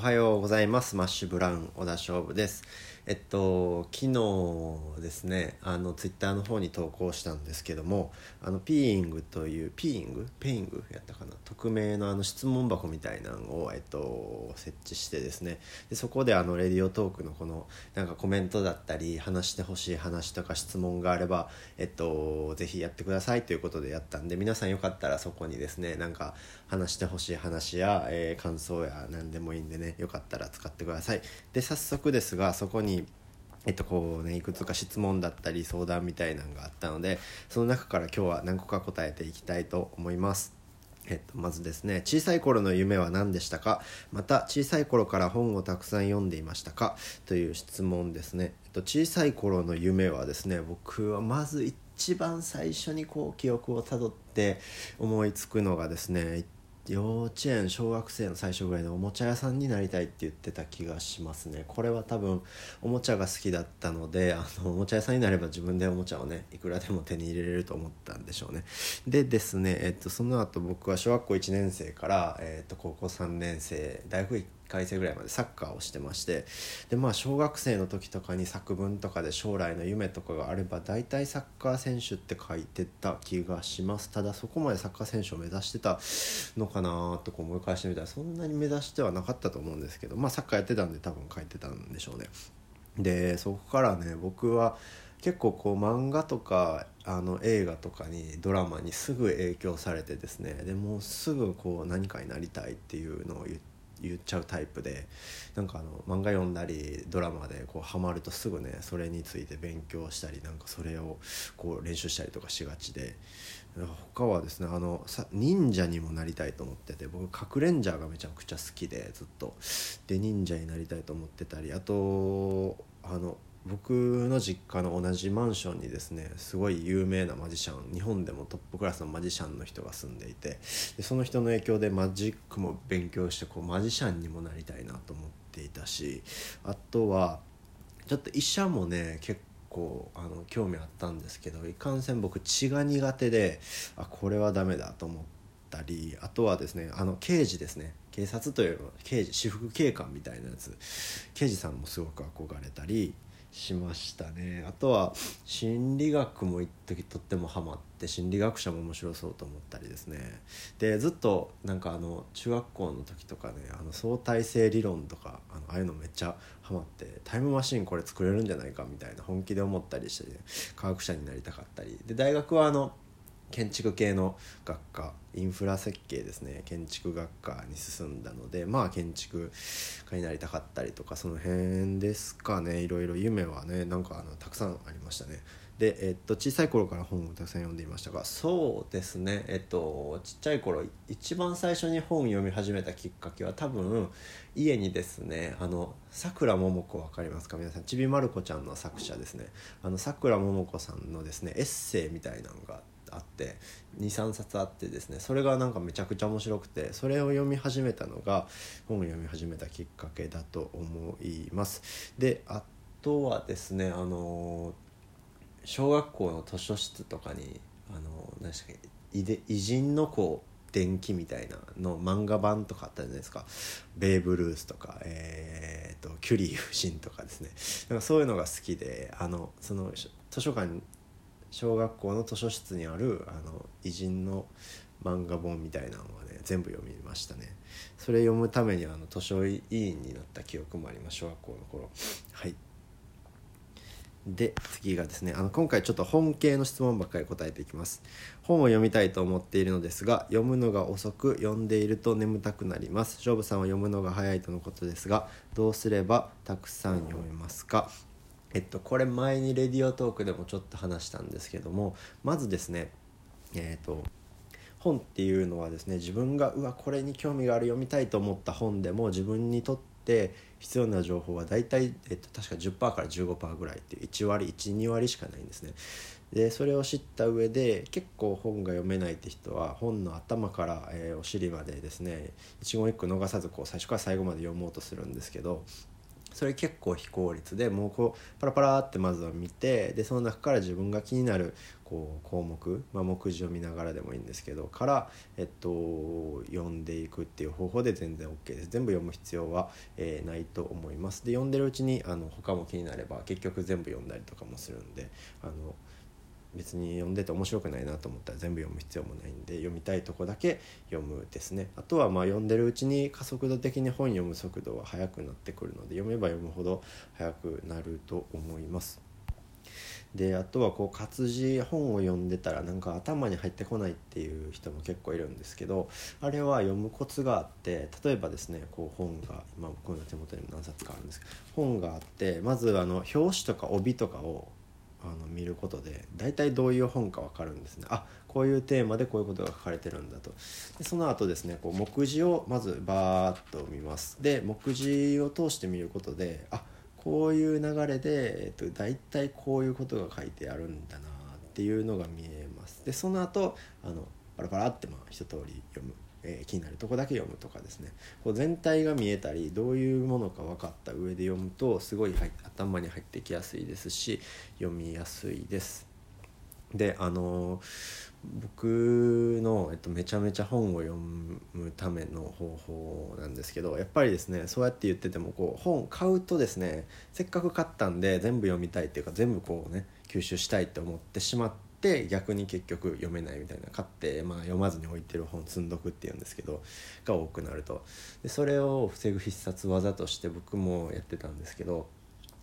はようございます。マッシュブラウン小田勝負です。えっと昨日ですねあのツイッターの方に投稿したんですけどもあのピーイングというピーイング？ペイングやったかな？匿名のあの質問箱みたいなのを、えっと、設置してですねでそこであのレディオトークのこのなんかコメントだったり話してほしい話とか質問があればえっとぜひやってくださいということでやったんで皆さんよかったらそこにですねなんか話してほしい話や、えー、感想や何でもいいんでねよかったら使ってください。で早速ですがそこにえっとこうねいくつか質問だったり相談みたいなのがあったのでその中から今日は何個か答えていきたいと思います。えっと、まずですね小さい頃の夢は何でしたか？また小さい頃から本をたくさん読んでいましたか？という質問ですね、えっと、小さい頃の夢はですね僕はまず一番最初にこう記憶をたどって思いつくのがですね幼稚園小学生の最初ぐらいのおもちゃ屋さんになりたいって言ってた気がしますね。これは多分おもちゃが好きだったのであのおもちゃ屋さんになれば自分でおもちゃをねいくらでも手に入れれると思ったんでしょうね。でですね、えっと、その後僕は小学校1年生から、えっと、高校3年生大学回生ぐらいまでサッカーをしてましてでまあ小学生の時とかに作文とかで将来の夢とかがあれば大体サッカー選手って書いてた気がします。ただそこまでサッカー選手を目指してたのかなとか思い返してみたらそんなに目指してはなかったと思うんですけどまあサッカーやってたんで多分書いてたんでしょうね。でそこからね僕は結構こう漫画とかあの映画とかにドラマにすぐ影響されてですね。でもうすぐこう何かになりたいっていうのを言って言っちゃうタイプでなんかあの漫画読んだりドラマでこうハマるとすぐねそれについて勉強したりなんかそれをこう練習したりとかしがちで他はですねあのさ忍者にもなりたいと思ってて僕核レンジャーがめちゃくちゃ好きでずっと。で忍者になりたいと思ってたりあとあの僕の実家の同じマンションにですねすごい有名なマジシャン日本でもトップクラスのマジシャンの人が住んでいてでその人の影響でマジックも勉強してこうマジシャンにもなりたいなと思っていたしあとはちょっと医者もね結構あの興味あったんですけどいかんせん僕血が苦手であこれはダメだと思ったりあとはですねあの刑事ですね。警察という刑事私服警官みたいなやつ。刑事さんもすごく憧れたりしましたね。あとは心理学も一時とってもハマって心理学者も面白そうと思ったりですね。でずっとなんかあの中学校の時とかねあの相対性理論とかあのああいうのめっちゃハマってタイムマシンこれ作れるんじゃないかみたいな本気で思ったりして、ね、科学者になりたかったり。で大学はあの建築系の学科インフラ設計ですね。建築学科に進んだのでまあ建築家になりたかったりとかその辺ですかね。いろいろ夢はねなんかあのたくさんありましたね。で、えっと、小さい頃から本をたくさん読んでいましたがそうですね。えっとちっちゃい頃一番最初に本を読み始めたきっかけは多分家にですねあのさくらももこ分かりますか？皆さんちびまる子ちゃんの作者ですね。あのさくらももこさんのですねエッセイみたいなのがあってあって23冊あってですねそれがなんかめちゃくちゃ面白くてそれを読み始めたのが本を読み始めたきっかけだと思います。であとはですねあの小学校の図書室とかにあの何でしたっけ偉人の子伝記みたいなの漫画版とかあったじゃないですか。ベーブ・ルースとか、えーと、とキュリー夫人とかですね。なんかそういうのが好きであのその図書館小学校の図書室にあるあの偉人の漫画本みたいなのはね全部読みましたね。それ読むためにあの図書委員になった記憶もあります小学校の頃。はい。で次がですねあの今回ちょっと本系の質問ばっかり答えていきます。本を読みたいと思っているのですが読むのが遅く読んでいると眠たくなります。勝負さんは読むのが早いとのことですがどうすればたくさん読めますか？えっとこれ前にレディオトークでもちょっと話したんですけどもまずですねえっと本っていうのはですね自分がうわこれに興味がある読みたいと思った本でも自分にとって必要な情報は大体、えっと、確か10%から15%ぐらいっていう1割12割しかないんですね。でそれを知った上で結構本が読めないって人は本の頭から、えー、お尻までですね一言一句逃さずこう最初から最後まで読もうとするんですけどそれ結構非効率でもうこうパラパラってまずは見てでその中から自分が気になるこう項目、まあ、目次を見ながらでもいいんですけどから、えっと、読んでいくっていう方法で全然 OK です。全部読む必要は、えー、ないと思います。で読んでるうちにあの他も気になれば結局全部読んだりとかもするんであの別に読んでて面白くないなと思ったら全部読む必要もないんで読みたいとこだけ読むですね。あとはまあ読んでるうちに加速度的に本読む速度は速くなってくるので読めば読むほど速くなると思います。であとはこう活字本を読んでたらなんか頭に入ってこないっていう人も結構いるんですけどあれは読むコツがあって例えばですねこう本が今僕の手元にも何冊かあるんですけど本があってまずあの表紙とか帯とかをあの見ることで大体どういう本か分かるんですね。あこういうテーマでこういうことが書かれてるんだと。でその後ですねこう目次をまずバーッと見ます。で目次を通して見ることであこういう流れで、えっと、大体こういうことが書いてあるんだなっていうのが見えます。でその後あのパラパラってまあ一通り読む。えー、気になるとこだけ読むとかですねこう全体が見えたりどういうものか分かった上で読むとすごい頭に入ってきやすいですし読みやすいです。であのー、僕の、えっと、めちゃめちゃ本を読むための方法なんですけどやっぱりですねそうやって言っててもこう本買うとですねせっかく買ったんで全部読みたいっていうか全部こうね吸収したいって思ってしまってって逆に結局読めないみたいな買って、まあ、読まずに置いてる本積んどくっていうんですけどが多くなると。でそれを防ぐ必殺技として僕もやってたんですけど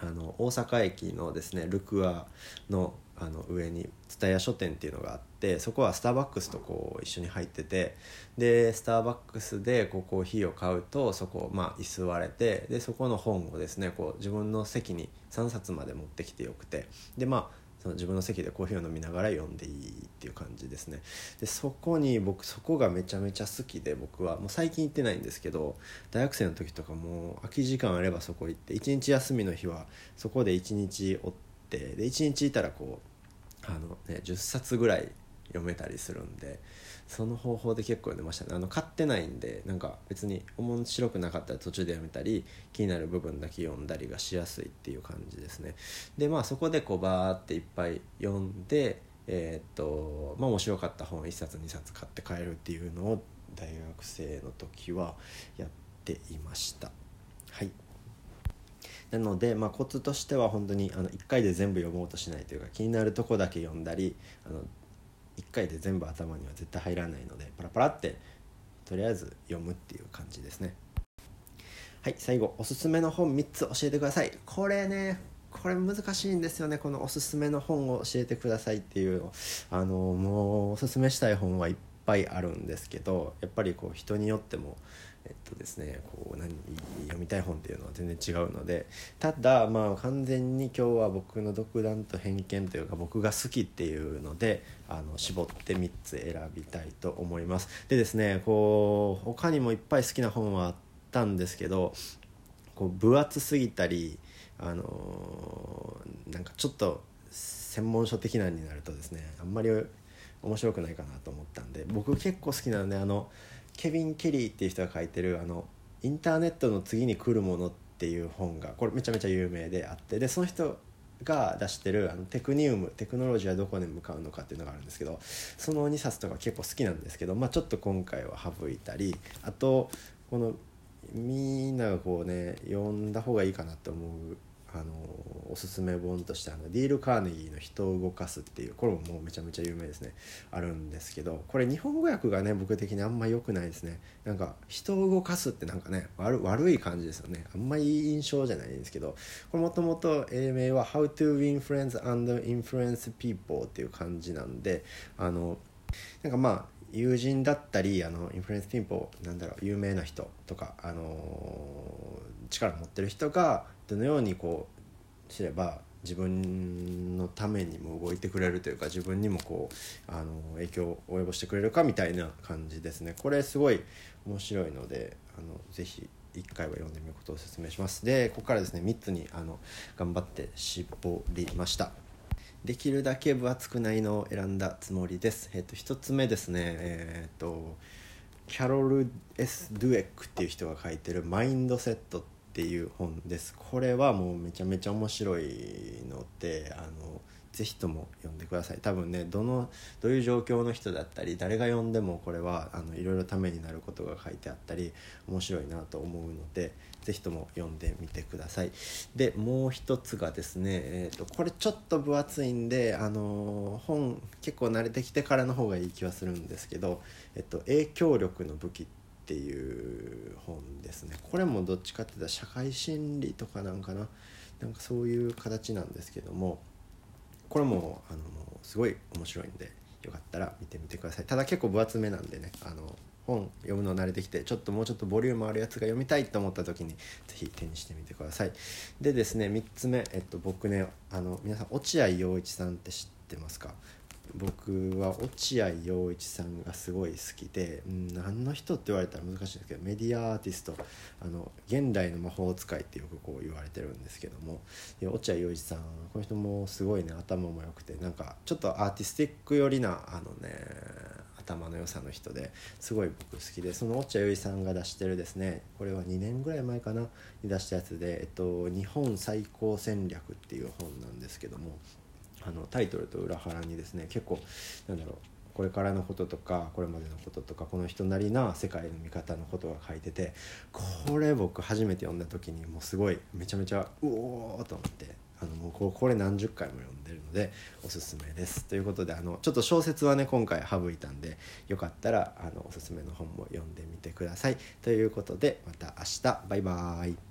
あの大阪駅のですねルクアのあの上に蔦屋書店っていうのがあってそこはスターバックスとこう一緒に入っててでスターバックスでこうコーヒーを買うとそこまあ居座れてでそこの本をですねこう自分の席に3冊まで持ってきてよくて。でまあその自分の席でコーヒーを飲みながら読んでいいっていう感じですね。でそこに僕そこがめちゃめちゃ好きで僕はもう最近行ってないんですけど大学生の時とかも空き時間あればそこ行って一日休みの日はそこで一日おってで一日いたらこうあの、ね、10冊ぐらい読めたりするんでその方法で結構読んでましたね。あの買ってないんでなんか別に面白くなかったら途中でやめたり気になる部分だけ読んだりがしやすいっていう感じですね。でまあそこでこうバーっていっぱい読んでえー、っとまあ面白かった本1冊2冊買って帰るっていうのを大学生の時はやっていました。はい。なので、まあ、コツとしては本当にあの1回で全部読もうとしないというか気になるとこだけ読んだりあの1回で全部頭には絶対入らないのでパラパラってとりあえず読むっていう感じですね。はい最後おすすめの本3つ教えてください。これねこれ難しいんですよね。このおすすめの本を教えてくださいっていうあのもうおすすめしたい本はいっぱいあるんですけどやっぱりこう人によってもえっとですねこう何読みたい本っていうのは全然違うのでただまあ完全に今日は僕の独断と偏見というか僕が好きっていうのであの絞って3つ選びたいと思います。でですねこう他にもいっぱい好きな本はあったんですけどこう分厚すぎたりあのー、なんかちょっと専門書的なになるとですねあんまり面白くないかなと思ったんで僕結構好きなのであのケビン・ケリーっていう人が書いてるあのインターネットの次に来るものっていう本がこれめちゃめちゃ有名であってでその人が出してるあのテクニウムテクノロジーはどこに向かうのかっていうのがあるんですけどその2冊とか結構好きなんですけど、まあ、ちょっと今回は省いたりあとこのみんながこうね読んだ方がいいかなと思うあのおすすめ本としてあのディール・カーネギーの「人を動かす」っていうこれももうめちゃめちゃ有名ですね。あるんですけどこれ日本語訳がね僕的にあんま良くないですね。なんか人を動かすってなんかね悪悪い感じですよね。あんまいい印象じゃないんですけどこれもともと英名は「How to Win Friends and Influence People」っていう感じなんであのなんかまあ友人だったりあのインフルエンスピンポなんだろう有名な人とか、あの力持ってる人がどのようにこうすれば自分のためにも動いてくれるというか自分にもこうあの影響を及ぼしてくれるかみたいな感じですね。これすごい面白いのであのぜひ1回は読んでみることをお勧めします。でここからですね3つにあの頑張って絞りました。できるだけ分厚くないのを選んだつもりです。えっ、と1つ目ですねえっ、とキャロル・ S・ ドゥエックっていう人が書いてる「マインドセット」ってっていう本です。これはもうめちゃめちゃ面白いのであのぜひとも読んでください。多分ねどのどういう状況の人だったり誰が読んでもこれはあのいろいろためになることが書いてあったり面白いなと思うのでぜひとも読んでみてください。でもう一つがですね、えーと、これちょっと分厚いんで、あの本結構慣れてきてからの方がいい気はするんですけど「えっと、影響力の武器」っっていう本ですね。これもどっちかっていうと社会心理とかなんかな。なんかそういう形なんですけども。これもあのすごい面白いんでよかったら見てみてください。ただ結構分厚めなんでねあの本読むの慣れてきてちょっともうちょっとボリュームあるやつが読みたいと思った時に是非手にしてみてください。でですね3つ目、えっと、僕ねあの皆さん落合陽一さんって知ってますか？僕は落合陽一さんがすごい好きで、うん、何の人って言われたら難しいんですけどメディアアーティストあの現代の魔法使いってよくこう言われてるんですけども落合陽一さんこの人もすごいね頭も良くてなんかちょっとアーティスティック寄りなあのね頭の良さの人ですごい僕好きでその落合陽一さんが出してるですねこれは2年ぐらい前かなに出したやつで「えっと、日本最高戦略」っていう本なんですけどもあのタイトルと裏腹にですね結構なんだろうこれからのこととかこれまでのこととかこの人なりな世界の見方のことが書いててこれ僕初めて読んだ時にもうすごいめちゃめちゃうおーと思ってあのもうこれ何十回も読んでるのでおすすめです。ということであのちょっと小説はね今回省いたんでよかったらあのおすすめの本も読んでみてください。ということでまた明日バイバーイ。